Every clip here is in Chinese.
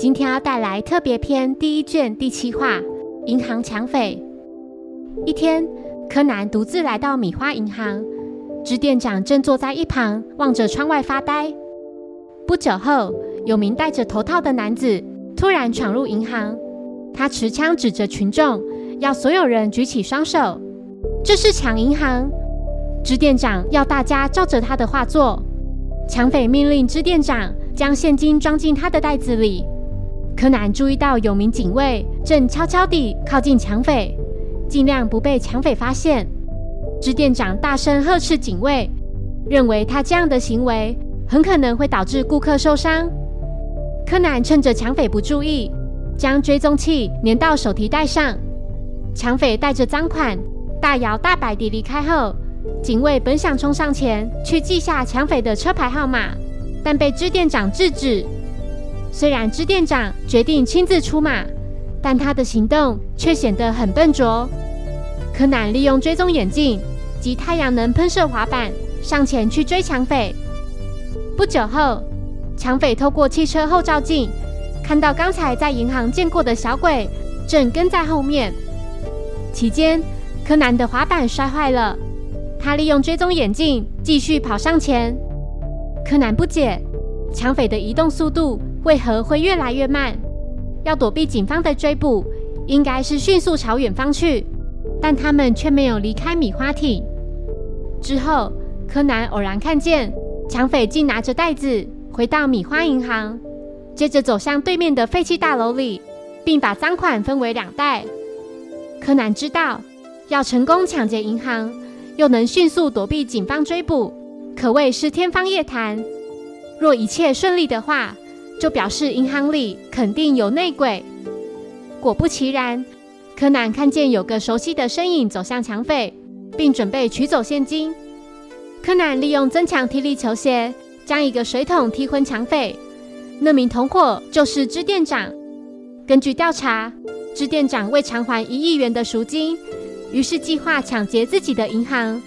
今天要带来特别篇第一卷第七话：银行抢匪。一天，柯南独自来到米花银行，支店长正坐在一旁望着窗外发呆。不久后，有名戴着头套的男子突然闯入银行，他持枪指着群众，要所有人举起双手。这是抢银行！支店长要大家照着他的话做。抢匪命令支店长将现金装进他的袋子里。柯南注意到有名警卫正悄悄地靠近抢匪，尽量不被抢匪发现。支店长大声呵斥警卫，认为他这样的行为很可能会导致顾客受伤。柯南趁着抢匪不注意，将追踪器粘到手提袋上。抢匪带着赃款大摇大摆地离开后，警卫本想冲上前去记下抢匪的车牌号码，但被支店长制止。虽然支店长决定亲自出马，但他的行动却显得很笨拙。柯南利用追踪眼镜及太阳能喷射滑板上前去追抢匪。不久后，抢匪透过汽车后照镜看到刚才在银行见过的小鬼正跟在后面。期间，柯南的滑板摔坏了，他利用追踪眼镜继续跑上前。柯南不解，抢匪的移动速度。为何会越来越慢？要躲避警方的追捕，应该是迅速朝远方去，但他们却没有离开米花町。之后，柯南偶然看见抢匪竟拿着袋子回到米花银行，接着走向对面的废弃大楼里，并把赃款分为两袋。柯南知道，要成功抢劫银行，又能迅速躲避警方追捕，可谓是天方夜谭。若一切顺利的话，就表示银行里肯定有内鬼。果不其然，柯南看见有个熟悉的身影走向抢匪，并准备取走现金。柯南利用增强踢力球鞋将一个水桶踢昏抢匪。那名同伙就是支店长。根据调查，支店长为偿还一亿元的赎金，于是计划抢劫自己的银行。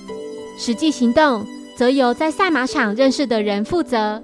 实际行动则由在赛马场认识的人负责。